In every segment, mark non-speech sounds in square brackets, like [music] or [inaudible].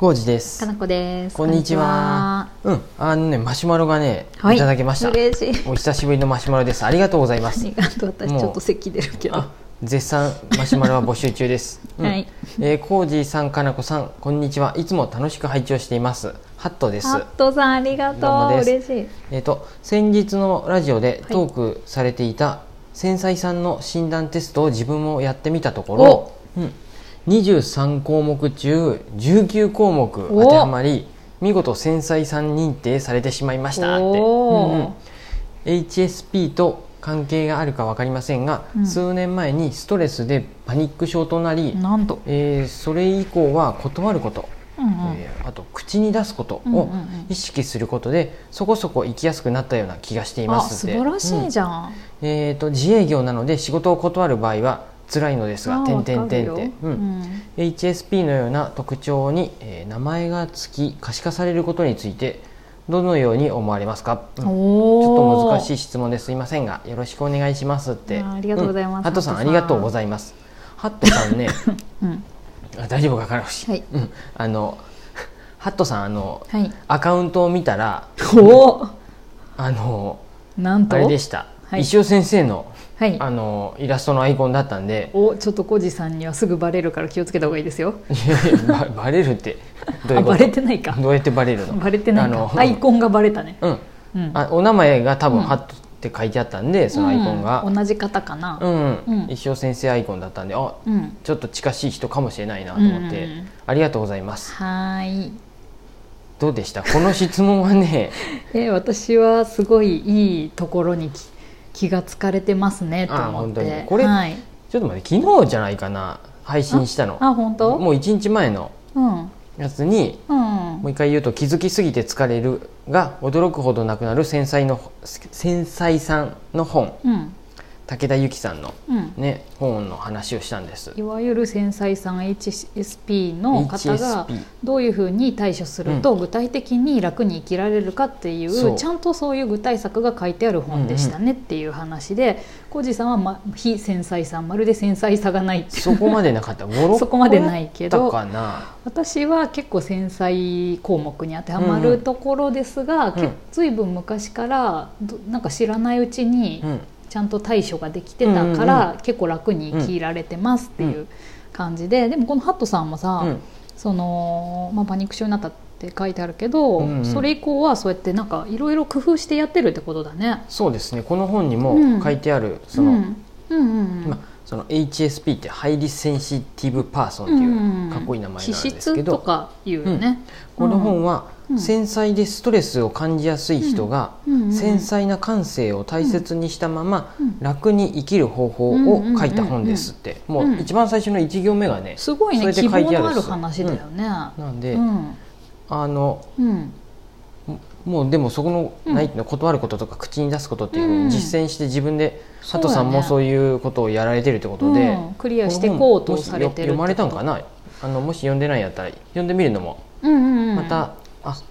浩二ですか。なこです。こんにちは。うん、あのね、マシュマロがね、はいいただきました。嬉しい。お久しぶりのマシュマロです。ありがとうございますあり。がとう。私ちょっと咳出るけど。あ、絶賛マシュマロは募集中です。うんはい。えー、浩二さん、かなこさん、こんにちは。いつも楽しく拝聴しています。ハットです。ハットさんありがとう。嬉しい。えっ、と先日のラジオではいトークされていた繊細さんの診断テストを自分もやってみたところ、うん、23項目中19項目当てはまり見事繊細さん認定されてしまいましたって、うんうん。HSP と関係があるか分かりませんが、うん。数年前にストレスでパニック症となり、なんと。えーそれ以降は断ること。うんうん。えーあと口に出すことをうんうんうん。意識することでそこそこ生きやすくなったような気がしていまあすって。素晴らしいじゃん。うん。えー、と自営業なので仕事を断る場合は辛いのですがあ点々わかるよ。点って、ううんん HSP のような特徴に、えー名前がつき可視化されることについてどのように思われますか、うん。ちょおっと難しい。い質問です。いませんがよろしくお願いしますって。ありがとうございます。ん。ハットさんありがとうございます。ハットさんね [laughs] うん。あ大丈夫かかなし、はい。うん、あのハットさんあのはい。アカウントを見たらお。あのなんと？あれでした、はい。石尾先生のはい。あのイラストのアイコンだったんでおちょっとコジさんにはすぐバレるから気をつけた方がいいですよ。ババレるってどういうこと？あバレてないか。どうやってバレるの？バレてないあのか。アイコンがバレたね。うんうん。あお名前が多分うんハットって書いてあったんで、そのアイコンがうん同じ方かな。うん、うん石尾先生アイコンだったんであうん。ちょっと近しい人かもしれないなと思って、うんうんうんありがとうございますはーい。どうでした？この質問はね [laughs] え私はすごいいいところに気気がつかれてますねとあ思って。これはい、ちょっと待って昨日じゃないかな。配信したの。あ本当？もう1日前の。うん。やつにうん。もう一回言うと気づきすぎて疲れるが驚くほどなくなる繊細の繊細さんの本。うん武田由紀さんのうん。ね本の話をしたんです。いわゆる繊細さん HSP の方がどういうふうに対処すると具体的に楽に生きられるかっていう、そう。ちゃんとそういう具体策が書いてある本でしたねっていう話で浩司さんは、ま、非繊細さんまるで繊細さがない。そこまでなかった。56 [laughs] そこまでないけど私は結構繊細項目に当てはまうんうん。るところですが、うん。けずいぶん昔からどなんか知らないうちにうんちゃんと対処ができてたから、結構楽に生きられてますっていう感じで、でもこのハットさんもさ、うん。そのまあ、パニック症になったって書いてあるけど、うんうん。それ以降はそうやってなんかいろいろ工夫してやってるってことだね。そうですね。この本にもうん。書いてあるその、うん。うんうんうん。まあその HSP って highly sensitive person っていうかっこいい名前なんですけど、とかいうよね、この本はうん。繊細でストレスを感じやすい人がうん。うんうん繊細な感性を大切にしたままうん。楽に生きる方法を書いた本ですって。もう一番最初の1行目がねすごいそれでね希書いてあるっす望のある話だよね。なんでうん。あのうんもうでもそこのうん。ないの断ることとか口に出すことっていうふう実践して自分で佐藤さんもそういうことをやられてるってことでうん。クリアしていこうとされてる読まれたんかな？なあのもし読んでないんやったら読んでみるのもうんうんうん。またあ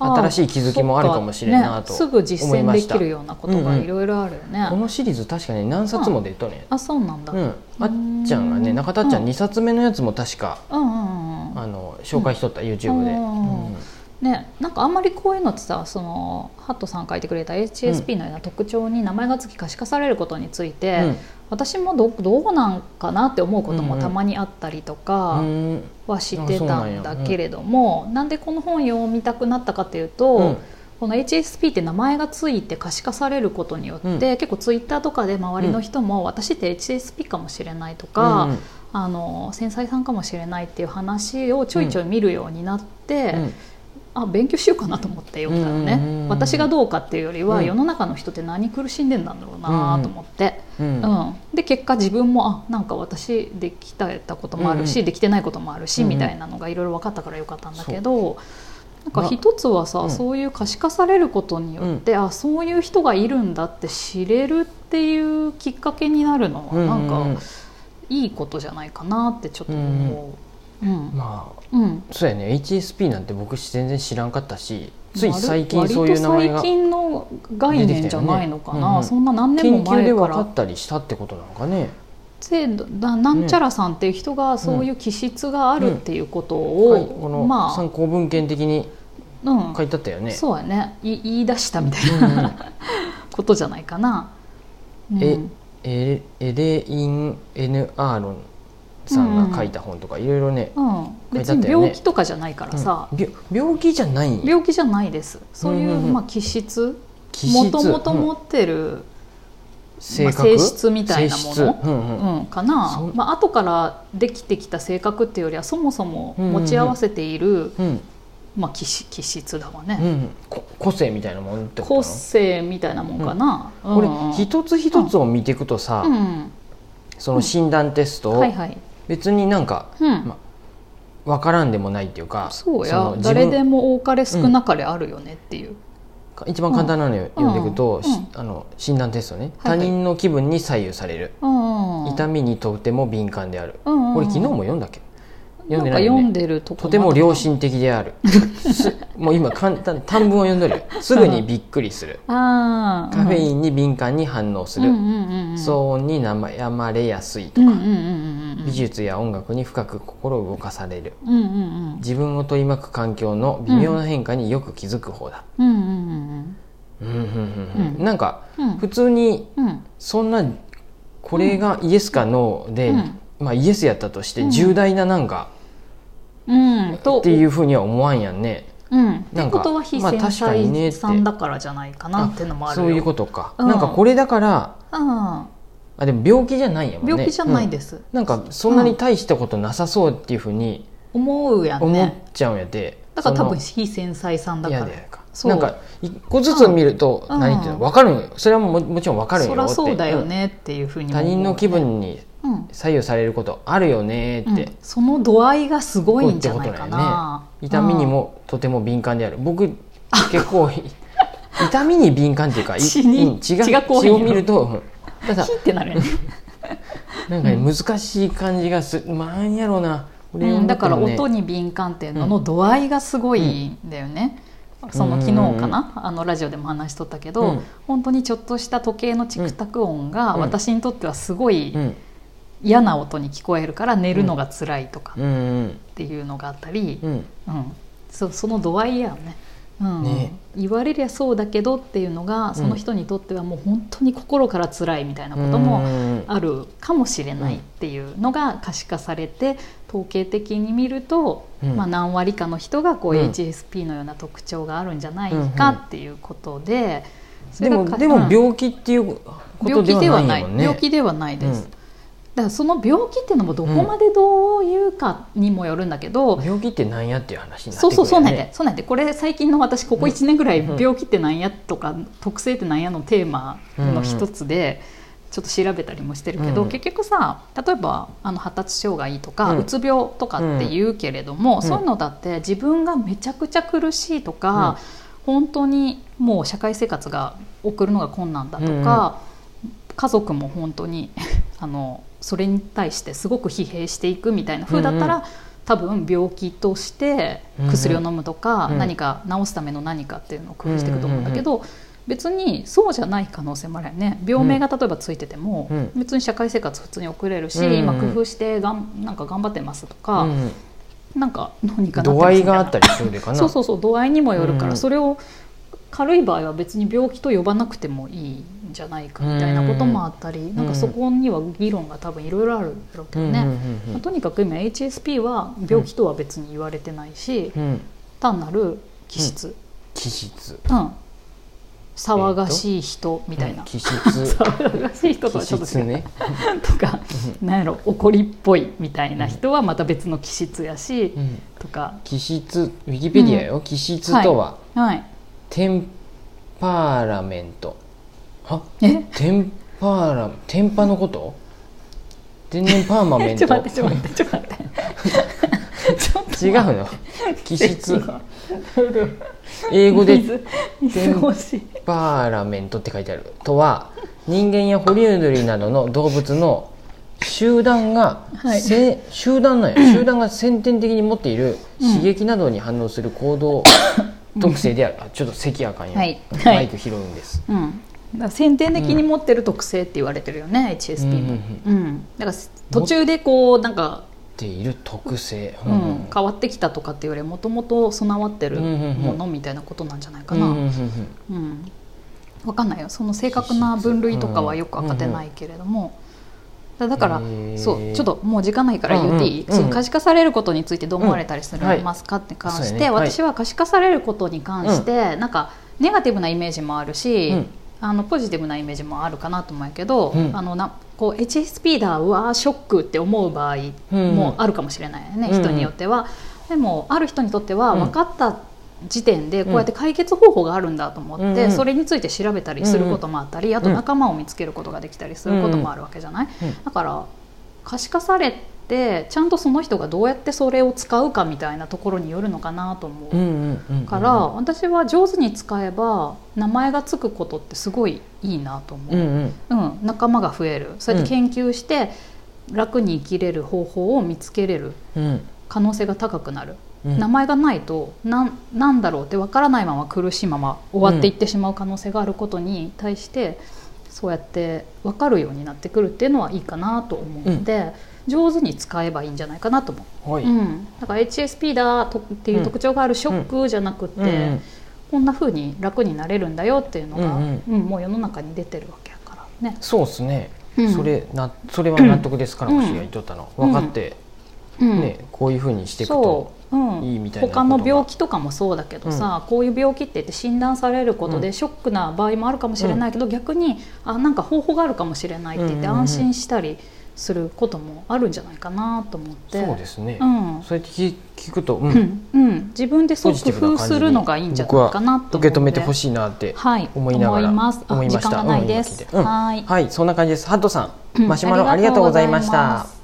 あ新しい気づきもあるかもしれんなとそっか。ね。すぐ実践できるようなことがいろいろあるよね、このシリーズ確かに何冊も出とねあそうなんだ、うん。あっちゃんがね中田っちゃんうん。2冊目のやつも確かうんうんうんうん。あの紹介しとった YouTube で。うん。うんね、なんかあんまりこういうのってさそのハットさん書いてくれた HSP のような特徴に名前が付き可視化されることについて、うん。私もどどうなんかなって思うことうんうんもたまにあったりとかうん。はしてたんだけれども、なんでこの本読みたくなったかっていうと、うん。この HSP って名前がついて可視化されることによって、うん。結構ツイッターとかで周りの人も、私って HSP かもしれないとか、うんうん。あの繊細さんかもしれないっていう話をちょいちょい見るようになって、うんあ勉強しようかなと思って読んだのね、私がどうかっていうよりは、うん。世の中の人って何苦しんでんだろうなと思って、うんうんで結果自分もあなんか私できたこともあるし、できてないこともあるし、みたいなのがいろいろ分かったからよかったんだけど。なんかま一つはさ、うん。そういう可視化されることによって、あそういう人がいるんだって知れるっていうきっかけになるのはなんか、うんうん。うんいいことじゃないかなってちょっと思う。うん。まあうん。そうやね。HSP なんて僕全然知らんかったしつい最近そういう名前が割と最近の概念じゃないのかな、うんうん。そんな何年研も前か究で分からったりしたってことなのかね。制度ななんちゃらさんっていう人がそういう気質があるっていうことを、はい。このま参考文献的に書いてあったよね、そうやね。い言い出したみたいうんうん。な [laughs] ことじゃないかな。うん。えエレイン・エヌ・アーロンさんが書いた本とかいろいろね、うん、別に病気とかじゃないからさ、うん。病病気じゃない。病気じゃないです。そういう、まあ、気質。もともとうん持ってる、性質みたいなもの？うんうん。うん、かな。そ、まあ後からできてきた性格っていうよりはそもそも持ち合わせている、うん。まあ、気し気質だわね、うんこ個性みたいなもんってこと？な個の性みたいなもんかな、うん。これうん一つ一つを見ていくとさ、うんその診断テスト、はいはい、別になんかうん。ま分からんでもないっていうかそうや。誰でも多かれ少なかれあるよねっていう、一番簡単なのよ読んでいくと、あの診断テストね、はいはい。他人の気分に左右される、うんうん、痛みにとても敏感である、うんうん。これ昨日も読んだっけ？読んでない、ね、読んでるととても良心的である。[laughs] もう今簡単短文を読んでるすぐにびっくりする、カフェインに敏感に反応する、うんうんうん、騒音に悩まれやすいとか、うんうんうんうん、美術や音楽に深く心を動かされる、うんうんうん、自分を取り巻く環境の微妙な変化によく気づく方だ、うん。うんうん、なんか、普通に、そんなこれがイエスかノーで、まあ、イエスやったとして重大ななんか、うん。とっていうふうには思わんやんね。うん、ってことは非繊細さんだからじゃないかなって。いうのもあるよ。そういうことか、うん。なんかこれだからうん。あでも病気じゃないんやもんね。病気じゃないす、です、うん。なんかそんなに大したことなさそうっていうふうに思うやん思っねちゃうんやで、だから多分そ非繊細さんだから。なんか一個ずつ見るとう。ん。何っていうの？分かる。んよそれはももちろん分かるんよって。そりゃそうだよねっていうふうに他人の気分にうん左右されることあるよねって、うん。その度合いがすごいんじゃないかな、痛みにもとても敏感である。僕結構 [laughs] 痛みに敏感っていうかい血にうん血が血が血を見るとうん。ただヒってなる [laughs] なんかね、難しい感じがすなんやろうな。俺うん、だからね音に敏感っていうのの度合いがすごいんだよね、その昨日かな、あのラジオでも話しとったけど、うん。本当にちょっとした時計のチクタク音がうん。私にとってはすごいうん嫌な音に聞こえるから寝るのが辛いとかっていうのがあったり、うん。うん。そその度合いやよね。うん。ね。言われりゃそうだけどっていうのがその人にとってはもう本当に心から辛いみたいなこともうん。あるかもしれないっていうのが可視化されて統計的に見ると、うん。まあ、何割かの人がこううん。HSP のような特徴があるんじゃないかっていうことで、そでもでもうん。病気っていうこと病ではないもんね。病気ではないです、うんだからその病気っていうのもどこまでどういうかにもよるんだけど、病気ってなんやっていう話になってそうくるよね。そうそうなんでそうなんでこれ最近の私ここ1年ぐらいうん病気ってなんやとか特性ってなんやのテーマの一つでちょっと調べたりもしてるけど、うん。結局さ例えばあの発達障害とか、うん。うつ病とかって言うけれども、ん。そういうのだって自分がめちゃくちゃ苦しいとか、本当にもう社会生活が送るのが困難だとか、家族も本当に [laughs] あのそれに対してすごく疲弊していくみたいな風だったら、うん多分病気として薬を飲むとか、うん。何か治すための何かっていうのを工夫していくと思うんだけど、別にそうじゃない可能性もあるよね。病名が例えばついてても、うん。別に社会生活普通に送れるし、うん今工夫してがんなんか頑張ってますとか、うんなんかどうにかなって度合いがあったりするでかな。そうそうそう度合いにもよるから、うん。それを軽い場合は別に病気と呼ばなくてもいいんじゃないかみたいなこともあったり、なんかそこには議論が多分いろいろあるだろうけどね、とにかく今 HSP は病気とは別に言われてないし、うん。うん単なる気質、気質。うん。騒がしい人みたいな、うん。気質。[laughs] 騒がしい人とは気ちょっと違う、質ね。[laughs] とかなんやろ怒りっぽいみたいな人はまた別の気質やし、うん。とか。気質。ウィキペディアよ、気質とは、はい。テンパーラメントは？え？テンパーラテンパのこと？天然パーマメン [laughs] ちょトっと待ってちょっと待って。ちょっと待って。違うの？気質。英語で水水欲し。いパーラメントって書いてある。とは人間や哺乳類などの動物の集団が、はい。せ集団なんや。[coughs] 集団が先天的に持っている刺激などに反応する行動特性である、あちょっと咳あかんよ、はい。マイク拾うんです、うん先天的に持ってる特性って言われてるよね、HSP も、うんだから途中でこうなんかている特性、うん。変わってきたとかっていうよりもともと備わってるものみたいなことなんじゃないかな、うん分かんないよ。その正確な分類とかはよく分かってないけれども、だだからそうちょっともう時間ないから言っていい、その可視化されることについてどう思われたりするますか？って関して、私は可視化されることに関して、なんかネガティブなイメージもあるし、あのポジティブなイメージもあるかなと思うけど、あのなこう HSP だうわショックって思う場合もあるかもしれないよね、人によっては。でもある人にとっては分かった時点でこうやって解決方法があるんだと思って、それについて調べたりすることもあったり、あと仲間を見つけることができたりすることもあるわけじゃない、だから可視化されてちゃんとその人がどうやってそれを使うかみたいなところによるのかなと思う。から私は上手に使えば名前が付くことってすごいいいなと思う、うん仲間が増える。そうやって研究して楽に生きれる方法を見つけれる可能性が高くなる。名前がないと何なんだろうって分からないまま苦しいまま終わっていってしまう可能性があることに対してそうやって分かるようになってくるっていうのはいいかなと思うので、うん、上手に使えばいいんじゃないかなと思う、はい、うん、だから HSP だとっていう特徴があるショックじゃなくて、うんうん、こんなふうに楽になれるんだよっていうのが、うんうん、もう世の中に出てるわけやからね。そうですね、それなそれは納得ですから、私が言っとったの分かって、ね、こういうふうにしていくといいみたいな他の病気とかもそうだけどさ、うん、こういう病気って言って診断されることでショックな場合もあるかもしれないけど、うん、逆にあなんか方法があるかもしれないって言って安心したりすることもあるんじゃないかなと思って、そうですね、うん、そうやって聞くと、うん。うん。自分でそう工夫するのがいいんじゃないかなと受け止めてほしいなって思いながら、思いました。時間がないです、はい、はい、そんな感じです。ハットさん。マシュマロありがとうございました